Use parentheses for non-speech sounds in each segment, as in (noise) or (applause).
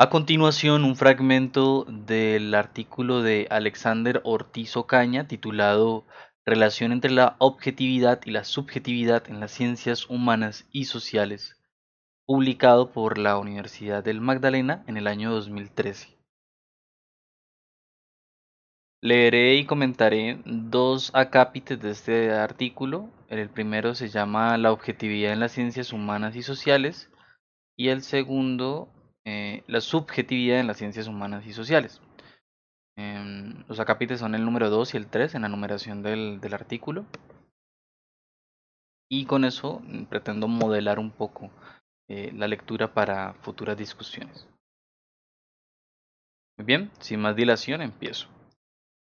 A continuación, un fragmento del artículo de Alexander Ortiz Ocaña titulado Relación entre la objetividad y la subjetividad en las ciencias humanas y sociales, publicado por la Universidad del Magdalena en el año 2013. Leeré y comentaré dos acápites de este artículo. El primero se llama La objetividad en las ciencias humanas y sociales y el segundo eh, la subjetividad en las ciencias humanas y sociales. Em, los acápites son el número 2 y el 3 en la numeración del, artículo. Y con eso mm, pretendo modelar un poco eh, la lectura para futuras discusiones. Muy bien, sin más dilación empiezo.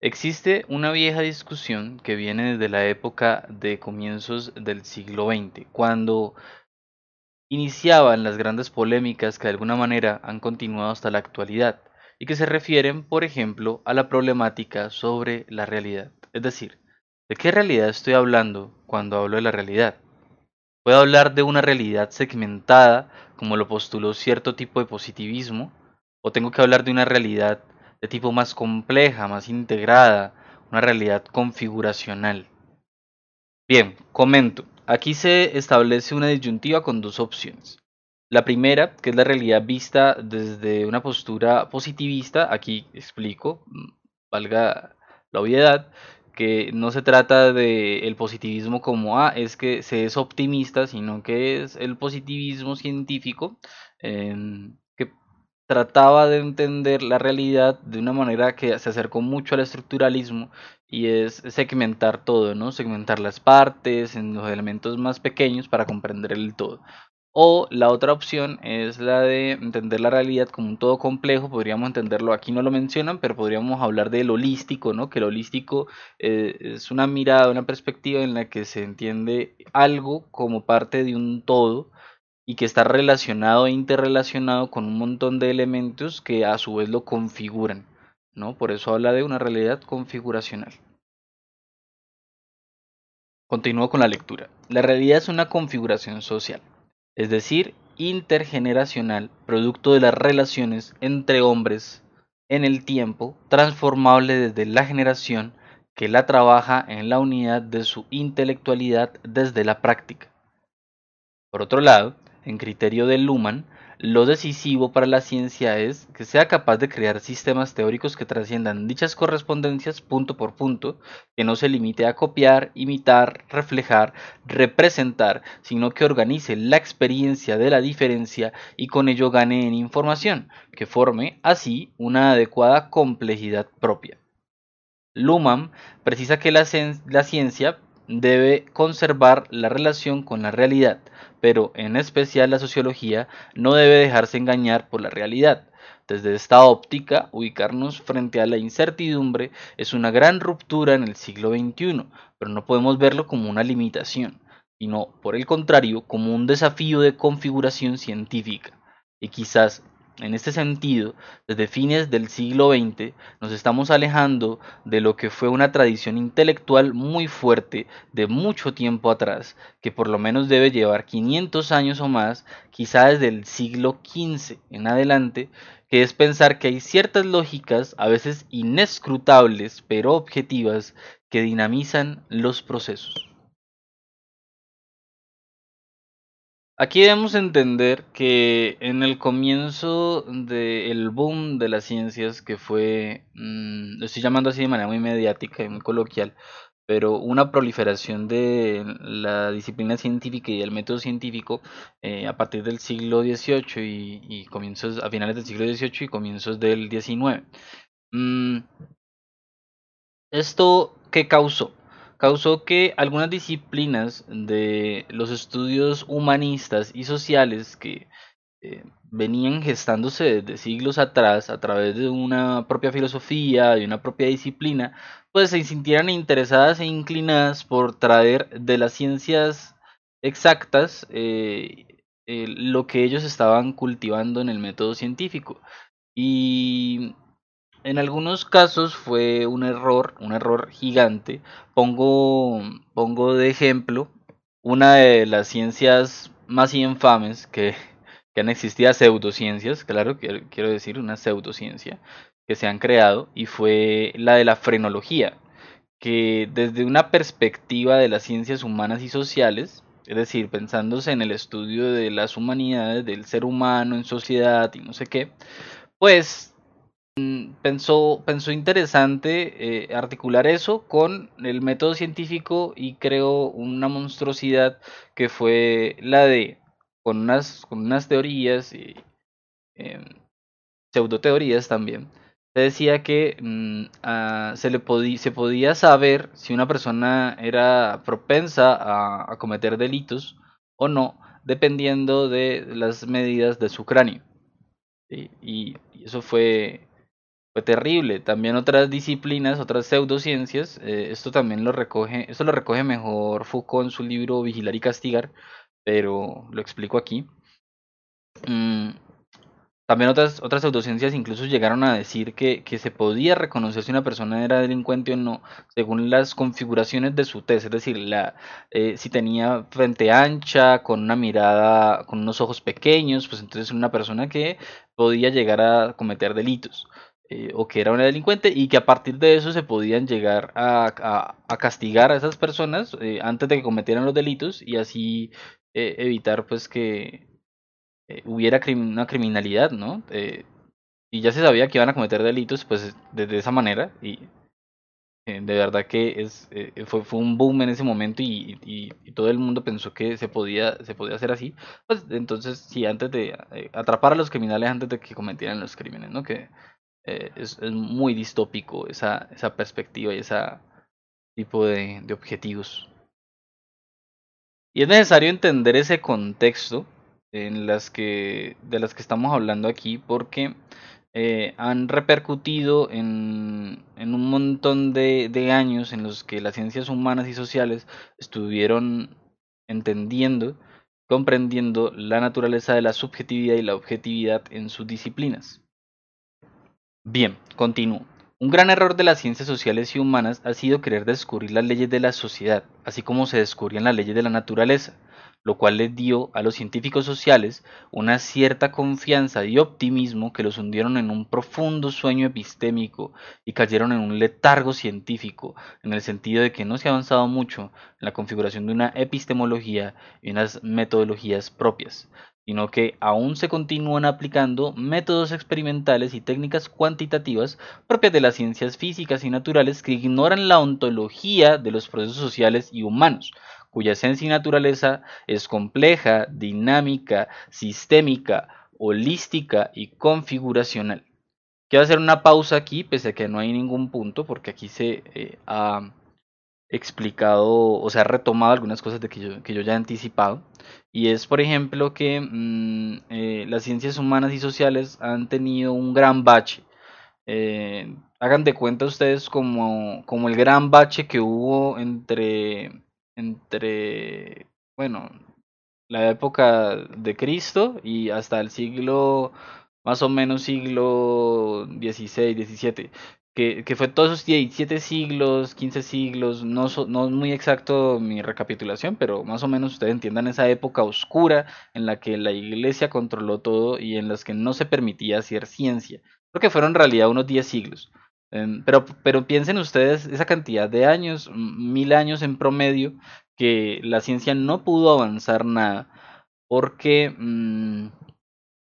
Existe una vieja discusión que viene desde la época de comienzos del siglo XX, cuando iniciaban las grandes polémicas que de alguna manera han continuado hasta la actualidad y que se refieren, por ejemplo, a la problemática sobre la realidad. Es decir, ¿de qué realidad estoy hablando cuando hablo de la realidad? ¿Puedo hablar de una realidad segmentada, como lo postuló cierto tipo de positivismo? ¿O tengo que hablar de una realidad de tipo más compleja, más integrada, una realidad configuracional? Bien, comento. Aquí se establece una disyuntiva con dos opciones. La primera, que es la realidad vista desde una postura positivista, aquí explico, mm, valga la obviedad, que no se trata de el positivismo como, ah, es que se es optimista, sino que es el positivismo científico, trataba de entender la realidad de una manera que se acercó mucho al estructuralismo y es segmentar todo, ¿no? Segmentar las partes en los elementos más pequeños para comprender el todo. O la otra opción es la de entender la realidad como un todo complejo, podríamos entenderlo, aquí no lo mencionan, pero podríamos hablar del holístico, ¿no? Que el holístico eh, es una mirada, una perspectiva en la que se entiende algo como parte de un todo y que está relacionado e interrelacionado con un montón de elementos que a su vez lo configuran. ¿no? Por eso habla de una realidad configuracional. Continúo con la lectura. La realidad es una configuración social, es decir, intergeneracional, producto de las relaciones entre hombres en el tiempo, transformable desde la generación que la trabaja en la unidad de su intelectualidad desde la práctica. Por otro lado, en criterio de Luhmann, lo decisivo para la ciencia es que sea capaz de crear sistemas teóricos que trasciendan dichas correspondencias punto por punto, que no se limite a copiar, imitar, reflejar, representar, sino que organice la experiencia de la diferencia y con ello gane en información, que forme así una adecuada complejidad propia. Luhmann precisa que la, la ciencia debe conservar la relación con la realidad, pero en especial la sociología no debe dejarse engañar por la realidad. Desde esta óptica, ubicarnos frente a la incertidumbre es una gran ruptura en el siglo XXI, pero no podemos verlo como una limitación, sino por el contrario como un desafío de configuración científica. Y quizás en este sentido, desde fines del siglo XX nos estamos alejando de lo que fue una tradición intelectual muy fuerte de mucho tiempo atrás, que por lo menos debe llevar 500 años o más, quizá desde el siglo XV en adelante, que es pensar que hay ciertas lógicas, a veces inescrutables, pero objetivas, que dinamizan los procesos. Aquí debemos entender que en el comienzo del boom de las ciencias, que fue, mm, lo estoy llamando así de manera muy mediática y muy coloquial, pero una proliferación de la disciplina científica y del método científico eh, a partir del siglo XVIII y, comienzos, a finales del siglo XVIII y comienzos del XIX. Mm, ¿Esto qué causó? Causó que algunas disciplinas de los estudios humanistas y sociales que eh, venían gestándose desde siglos atrás a través de una propia filosofía, de una propia disciplina, pues se sintieran interesadas e inclinadas por traer de las ciencias exactas eh, lo que ellos estaban cultivando en el método científico. Y en algunos casos fue un error, un error gigante. Pongo, pongo de ejemplo una de las ciencias más infames que, que han existido pseudociencias, claro, quiero decir, una pseudociencia que se han creado y fue la de la frenología, que desde una perspectiva de las ciencias humanas y sociales, es decir, pensándose en el estudio de las humanidades, del ser humano en sociedad y no sé qué, pues pensó, pensó interesante eh, articular eso con el método científico y creó una monstruosidad que fue la de, con unas, con unas teorías y eh, pseudoteorías también, se decía que mm, se, le se podía saber si una persona era propensa a, cometer delitos o no, dependiendo de las medidas de su cráneo. Y, eso fue, terrible. También otras disciplinas, otras pseudociencias, eh, esto también lo recoge, esto lo recoge mejor Foucault en su libro Vigilar y Castigar, pero lo explico aquí. Mm, también otras, otras pseudociencias incluso llegaron a decir que, que, se podía reconocer si una persona era delincuente o no según las configuraciones de su test, es decir, eh, si tenía frente ancha, con una mirada, con unos ojos pequeños, pues entonces una persona que podía llegar a cometer delitos. Eh, o que era una delincuente y que a partir de eso se podían llegar a, a, castigar a esas personas eh, antes de que cometieran los delitos y así evitar pues que, eh, hubiera una criminalidad, ¿no? Eh, y ya se sabía que iban a cometer delitos, pues de, esa manera, y eh, de verdad que es, fue, fue un boom en ese momento y, y, todo el mundo pensó que se podía, se podía hacer así, pues entonces sí, antes de atrapar a los criminales antes de que cometieran los crímenes, ¿no? Que es, es, muy distópico esa, esa perspectiva y ese tipo de, de objetivos. Y es necesario entender ese contexto en las que, de las que estamos hablando aquí porque eh, han repercutido en, en un montón de, de, años en los que las ciencias humanas y sociales estuvieron entendiendo, comprendiendo la naturaleza de la subjetividad y la objetividad en sus disciplinas. Bien, continúo. Un gran error de las ciencias sociales y humanas ha sido querer descubrir las leyes de la sociedad, así como se descubrían las leyes de la naturaleza lo cual les dio a los científicos sociales una cierta confianza y optimismo que los hundieron en un profundo sueño epistémico y cayeron en un letargo científico, en el sentido de que no se ha avanzado mucho en la configuración de una epistemología y unas metodologías propias, sino que aún se continúan aplicando métodos experimentales y técnicas cuantitativas propias de las ciencias físicas y naturales que ignoran la ontología de los procesos sociales y humanos, cuya esencia y naturaleza es compleja, dinámica, sistémica, holística y configuracional. Quiero hacer una pausa aquí, pese a que no hay ningún punto, porque aquí se eh, ha explicado o se ha retomado algunas cosas de que, yo, que yo ya he anticipado. Y es, por ejemplo, que mm, eh, las ciencias humanas y sociales han tenido un gran bache. Eh, hagan de cuenta ustedes como, como el gran bache que hubo entre entre, bueno, la época de Cristo y hasta el siglo, más o menos siglo XVI, XVII, que, fue todos esos 17 siglos, 15 siglos, no, no es muy exacto mi recapitulación, pero más o menos ustedes entiendan esa época oscura en la que la iglesia controló todo y en las que no se permitía hacer ciencia. Creo que fueron en realidad unos 10 siglos. Em, pero, pero piensen ustedes esa cantidad de años, mil años en promedio, que la ciencia no pudo avanzar nada porque mm,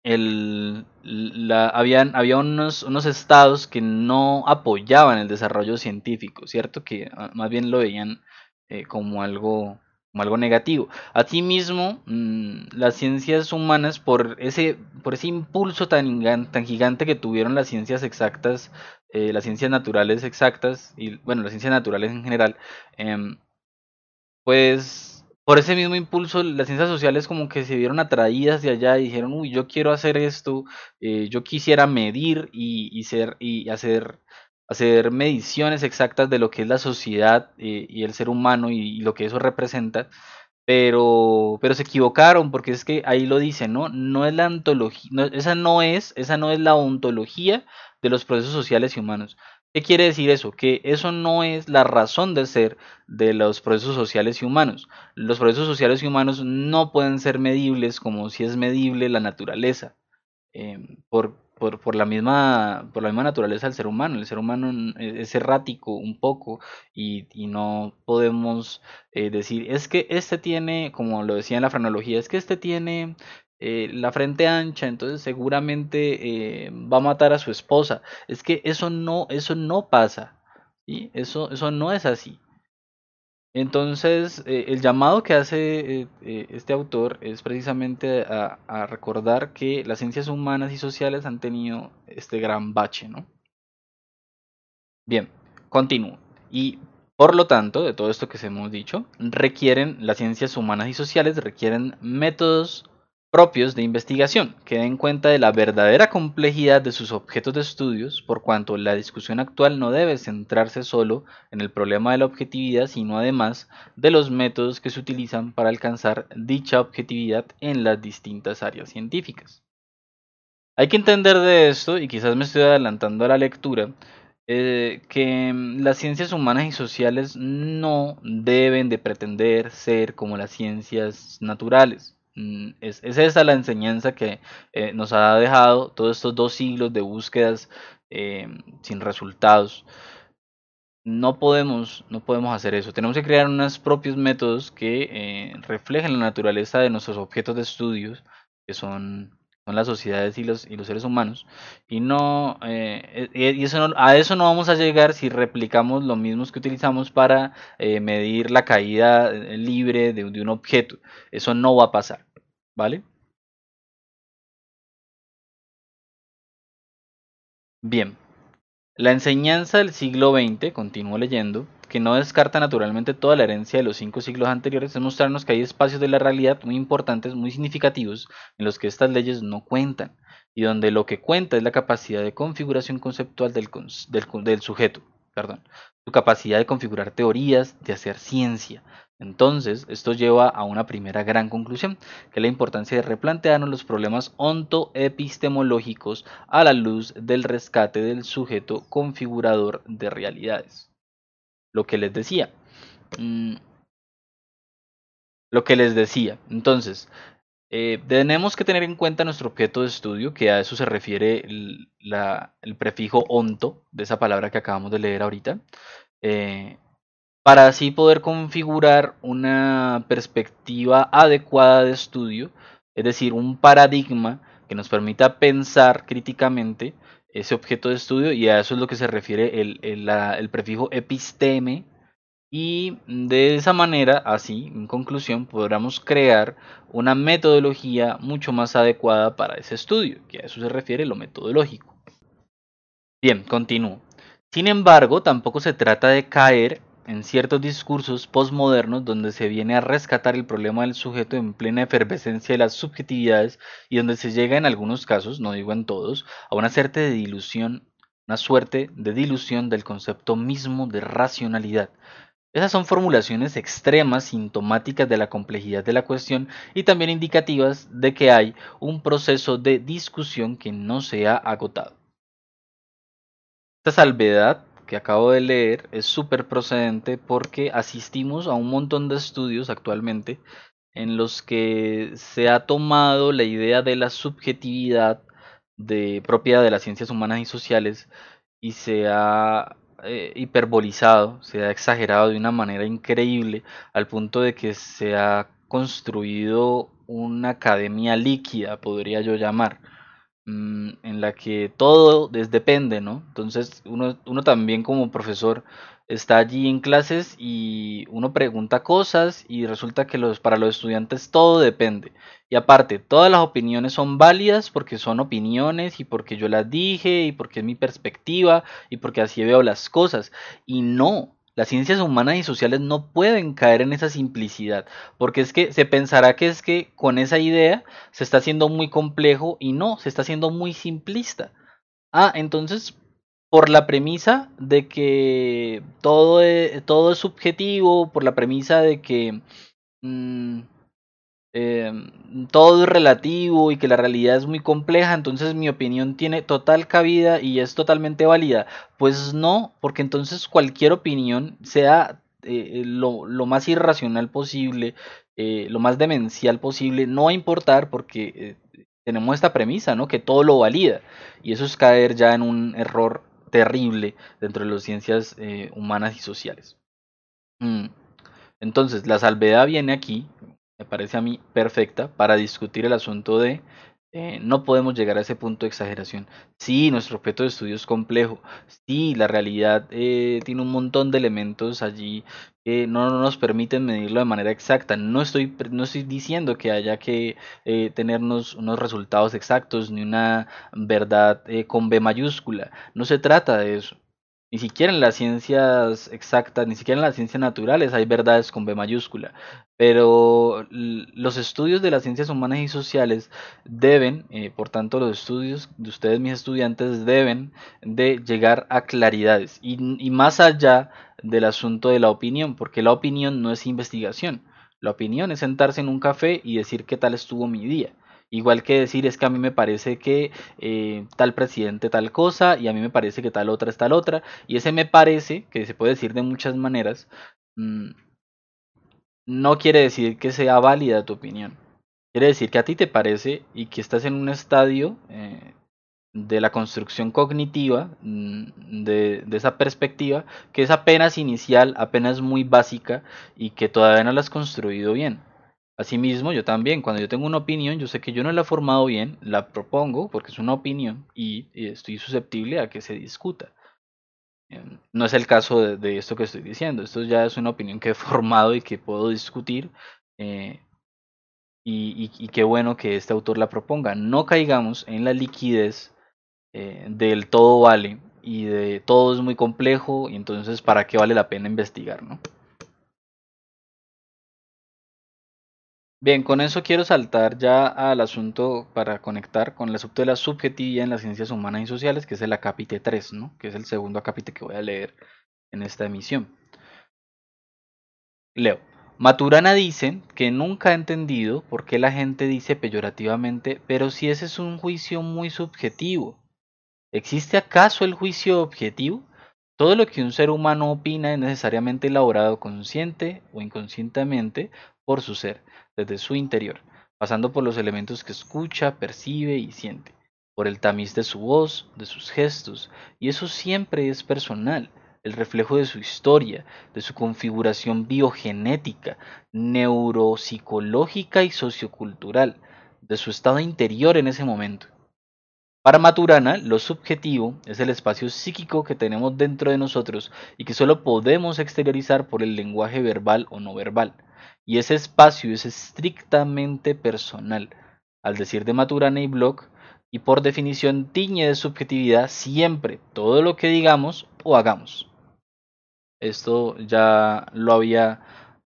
el, la, habían, había unos, unos estados que no apoyaban el desarrollo científico, ¿cierto? Que ah, más bien lo veían eh, como algo como algo negativo. Asimismo, mmm, las ciencias humanas, por ese, por ese impulso tan, tan gigante que tuvieron las ciencias exactas, eh, las ciencias naturales exactas, y bueno, las ciencias naturales en general, eh, pues por ese mismo impulso, las ciencias sociales como que se vieron atraídas de allá y dijeron, uy, yo quiero hacer esto, eh, yo quisiera medir y, ser, y hacer hacer mediciones exactas de lo que es la sociedad eh, y el ser humano y, lo que eso representa, pero, pero se equivocaron porque es que ahí lo dice, ¿no? No es la ontología, esa no es, esa no es la ontología de los procesos sociales y humanos. ¿Qué quiere decir eso? Que eso no es la razón de ser de los procesos sociales y humanos. Los procesos sociales y humanos no pueden ser medibles como si es medible la naturaleza. Em, por, por, la misma, por la misma naturaleza del ser humano. El ser humano es errático un poco y, no podemos eh, decir, es que este tiene, como lo decía en la frenología, es que este tiene eh, la frente ancha, entonces seguramente eh, va a matar a su esposa. Es que eso no, eso no pasa. y Eso, eso no es así. Entonces, eh, el llamado que hace este autor es precisamente a, a, recordar que las ciencias humanas y sociales han tenido este gran bache, ¿no? Bien, continúo. Y por lo tanto, de todo esto que hemos dicho, requieren las ciencias humanas y sociales, requieren métodos propios de investigación, que den cuenta de la verdadera complejidad de sus objetos de estudios, por cuanto la discusión actual no debe centrarse solo en el problema de la objetividad, sino además de los métodos que se utilizan para alcanzar dicha objetividad en las distintas áreas científicas. Hay que entender de esto, y quizás me estoy adelantando a la lectura, eh, que las ciencias humanas y sociales no deben de pretender ser como las ciencias naturales Mm, es, esa la enseñanza que eh, nos ha dejado todos estos dos siglos de búsquedas eh, sin resultados. No podemos, no podemos hacer eso. Tenemos que crear unos propios métodos que eh, reflejen la naturaleza de nuestros objetos de estudios, que son, son las sociedades y los, y los seres humanos. Y no, y eso a eso no vamos a llegar si replicamos lo mismos que utilizamos para medir la caída libre de, de un objeto. Eso no va a pasar. ¿Vale? Bien, la enseñanza del siglo XX, continúo leyendo, que no descarta naturalmente toda la herencia de los cinco siglos anteriores, es mostrarnos que hay espacios de la realidad muy importantes, muy significativos, en los que estas leyes no cuentan, y donde lo que cuenta es la capacidad de configuración conceptual del, sujeto, perdón, su capacidad de configurar teorías, de hacer ciencia, entonces, esto lleva a una primera gran conclusión, que es la importancia de replantearnos los problemas ontoepistemológicos a la luz del rescate del sujeto configurador de realidades. Lo que les decía. Mm, lo que les decía. Entonces, eh, tenemos que tener en cuenta nuestro objeto de estudio, que a eso se refiere el, prefijo onto, de esa palabra que acabamos de leer ahorita. Eh, para así poder configurar una perspectiva adecuada de estudio, es decir, un paradigma que nos permita pensar críticamente ese objeto de estudio y a eso es lo que se refiere el, prefijo episteme y de esa manera, así, en conclusión, podremos crear una metodología mucho más adecuada para ese estudio, que a eso se refiere lo metodológico. Bien, continúo. Sin embargo, tampoco se trata de caer en ciertos discursos postmodernos donde se viene a rescatar el problema del sujeto en plena efervescencia de las subjetividades y donde se llega en algunos casos, no digo en todos, a una suerte de dilución, una suerte de dilución del concepto mismo de racionalidad. Esas son formulaciones extremas sintomáticas de la complejidad de la cuestión y también indicativas de que hay un proceso de discusión que no se ha agotado. Esta salvedad que acabo de leer es súper procedente porque asistimos a un montón de estudios actualmente en los que se ha tomado la idea de la subjetividad de, propia de las ciencias humanas y sociales y se ha eh, hiperbolizado, se ha exagerado de una manera increíble al punto de que se ha construido una academia líquida, podría yo llamar Mm, en la que todo depende, ¿no? Entonces uno, uno también como profesor está allí en clases y uno pregunta cosas y resulta que los, para los estudiantes todo depende. Y aparte, todas las opiniones son válidas porque son opiniones y porque yo las dije y porque es mi perspectiva y porque así veo las cosas. Y no, las ciencias humanas y sociales no pueden caer en esa simplicidad, porque es que se pensará que es que con esa idea se está haciendo muy complejo y no, se está haciendo muy simplista. Ah, entonces, por la premisa de que todo es, todo es subjetivo, por la premisa de que... Mm, em, todo es relativo y que la realidad es muy compleja, entonces mi opinión tiene total cabida y es totalmente válida. Pues no, porque entonces cualquier opinión, sea eh, lo, lo, más irracional posible, eh, lo más demencial posible, no va a importar porque eh, tenemos esta premisa, ¿no? Que todo lo valida. Y eso es caer ya en un error terrible dentro de las ciencias eh, humanas y sociales. Mm. Entonces, la salvedad viene aquí, me parece a mí perfecta, para discutir el asunto de eh, no podemos llegar a ese punto de exageración. Sí, nuestro objeto de estudio es complejo. Sí, la realidad eh, tiene un montón de elementos allí que no nos permiten medirlo de manera exacta. No estoy, no estoy diciendo que haya que eh, tenernos unos resultados exactos ni una verdad con B mayúscula. No se trata de eso. Ni siquiera en las ciencias exactas, ni siquiera en las ciencias naturales hay verdades con B mayúscula. Pero los estudios de las ciencias humanas y sociales deben, eh, por tanto los estudios de ustedes, mis estudiantes, deben de llegar a claridades. Y, y más allá del asunto de la opinión, porque la opinión no es investigación. La opinión es sentarse en un café y decir qué tal estuvo mi día. Igual que decir es que a mí me parece que eh, tal presidente tal cosa y a mí me parece que tal otra es tal otra. Y ese me parece, que se puede decir de muchas maneras, mm, no quiere decir que sea válida tu opinión. Quiere decir que a ti te parece y que estás en un estadio eh, de la construcción cognitiva, mm, de, de, esa perspectiva, que es apenas inicial, apenas muy básica y que todavía no la has construido bien. Asimismo, yo también, cuando yo tengo una opinión, yo sé que yo no la he formado bien, la propongo porque es una opinión y, estoy susceptible a que se discuta. Em, no es el caso de, esto que estoy diciendo, esto ya es una opinión que he (laughs) formado y que puedo discutir eh, y, qué bueno que este autor la proponga. No caigamos en la liquidez eh, del todo vale y de todo es muy complejo y entonces para qué vale la pena investigar, ¿no? Bien, con eso quiero saltar ya al asunto para conectar con el asunto de la subjetividad en las ciencias humanas y sociales, que es el acápite 3, ¿no? que es el segundo acápite que voy a leer en esta emisión. Leo. Maturana dice que nunca ha entendido por qué la gente dice peyorativamente, pero si ese es un juicio muy subjetivo. ¿Existe acaso el juicio objetivo? Todo lo que un ser humano opina es necesariamente elaborado consciente o inconscientemente por su ser desde su interior, pasando por los elementos que escucha, percibe y siente, por el tamiz de su voz, de sus gestos, y eso siempre es personal, el reflejo de su historia, de su configuración biogenética, neuropsicológica y sociocultural, de su estado interior en ese momento. Para Maturana, lo subjetivo es el espacio psíquico que tenemos dentro de nosotros y que solo podemos exteriorizar por el lenguaje verbal o no verbal. Y ese espacio es estrictamente personal, al decir de Maturana y Bloch, y por definición tiñe de subjetividad siempre todo lo que digamos o hagamos. Esto ya lo había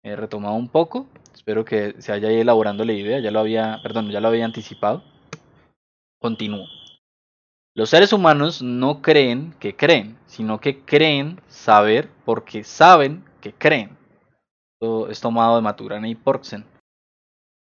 eh, retomado un poco, espero que se haya elaborando la idea, ya lo había, perdón, ya lo había anticipado. Continúo. Los seres humanos no creen que creen, sino que creen saber porque saben que creen es tomado de Maturana y Porksen.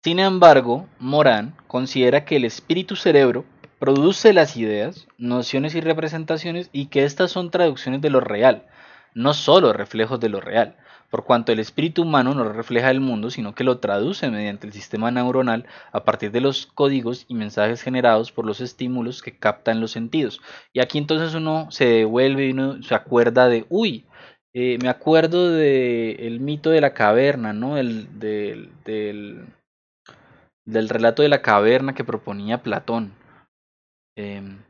Sin embargo, Morán considera que el espíritu cerebro produce las ideas, nociones y representaciones y que estas son traducciones de lo real, no solo reflejos de lo real, por cuanto el espíritu humano no refleja el mundo, sino que lo traduce mediante el sistema neuronal a partir de los códigos y mensajes generados por los estímulos que captan los sentidos. Y aquí entonces uno se devuelve y uno se acuerda de, uy, eh, me acuerdo del el mito de la caverna, ¿no? El, del, del, del, relato de la caverna que proponía Platón. Em,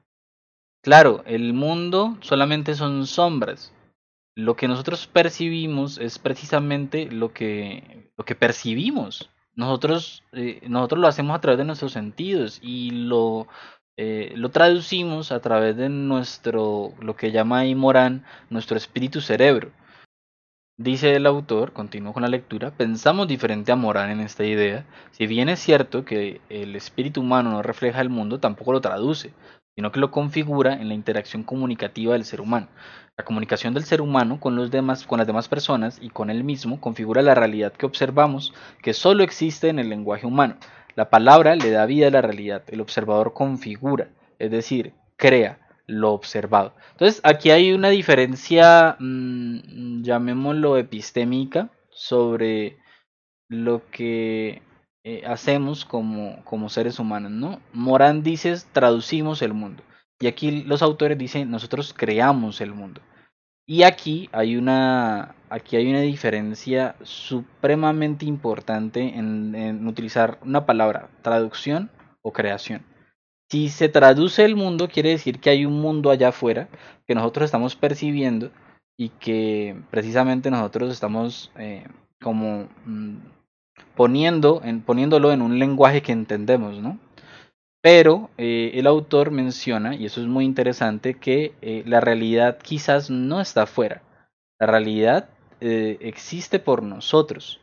claro, el mundo solamente son sombras. Lo que nosotros percibimos es precisamente lo que, lo que percibimos. Nosotros, eh, nosotros lo hacemos a través de nuestros sentidos y lo, eh, lo traducimos a través de nuestro, lo que llama ahí Morán, nuestro espíritu cerebro. Dice el autor, continúo con la lectura, pensamos diferente a Morán en esta idea. Si bien es cierto que el espíritu humano no refleja el mundo, tampoco lo traduce. sino que lo configura en la interacción comunicativa del ser humano. La comunicación del ser humano con, los demás, con las demás personas y con él mismo configura la realidad que observamos, que solo existe en el lenguaje humano. La palabra le da vida a la realidad, el observador configura, es decir, crea lo observado. Entonces, aquí hay una diferencia, mmm, llamémoslo epistémica, sobre lo que eh, hacemos como, como seres humanos, ¿no? Morán dice, traducimos el mundo. Y aquí los autores dicen, nosotros creamos el mundo. Y aquí hay una, aquí hay una diferencia supremamente importante en, utilizar una palabra, traducción o creación. Si se traduce el mundo, quiere decir que hay un mundo allá afuera que nosotros estamos percibiendo y que precisamente nosotros estamos eh, como mm, poniendo, en, poniéndolo en un lenguaje que entendemos, ¿no? Pero eh, el autor menciona, y eso es muy interesante, que eh, la realidad quizás no está afuera. La realidad eh, existe por nosotros.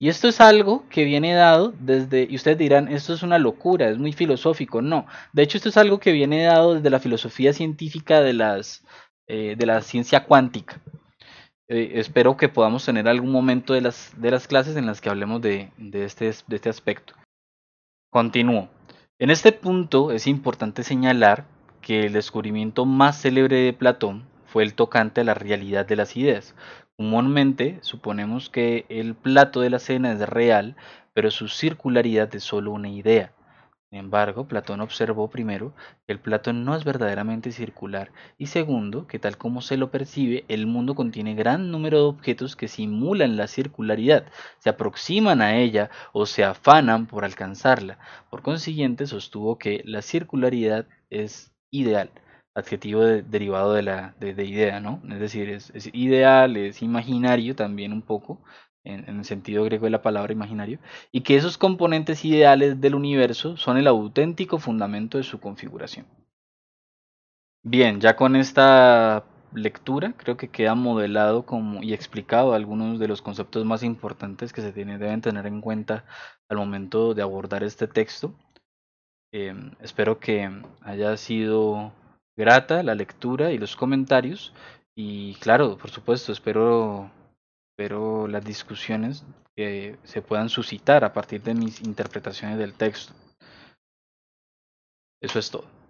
Y esto es algo que viene dado desde, y ustedes dirán, esto es una locura, es muy filosófico. No, de hecho esto es algo que viene dado desde la filosofía científica de, las, de la ciencia cuántica. Espero que podamos tener algún momento de las, de las clases en las que hablemos de, de, este, de este aspecto. Continúo. En este punto es importante señalar que el descubrimiento más célebre de Platón fue el tocante a la realidad de las ideas. Comúnmente suponemos que el plato de la cena es real, pero su circularidad es solo una idea. Sin embargo, Platón observó primero que el plato no es verdaderamente circular y segundo, que tal como se lo percibe, el mundo contiene gran número de objetos que simulan la circularidad, se aproximan a ella o se afanan por alcanzarla. Por consiguiente, sostuvo que la circularidad es ideal, adjetivo derivado de la de, idea, ¿no? Es decir, es ideal, es imaginario también un poco, en, el sentido griego de la palabra imaginario, y que esos componentes ideales del universo son el auténtico fundamento de su configuración. Bien, ya con esta lectura creo que queda modelado como y explicado algunos de los conceptos más importantes que se deben tener en cuenta al momento de abordar este texto. Em, espero que haya sido grata la lectura y los comentarios y claro, por supuesto, espero pero las discusiones que se puedan suscitar a partir de mis interpretaciones del texto. Eso es todo.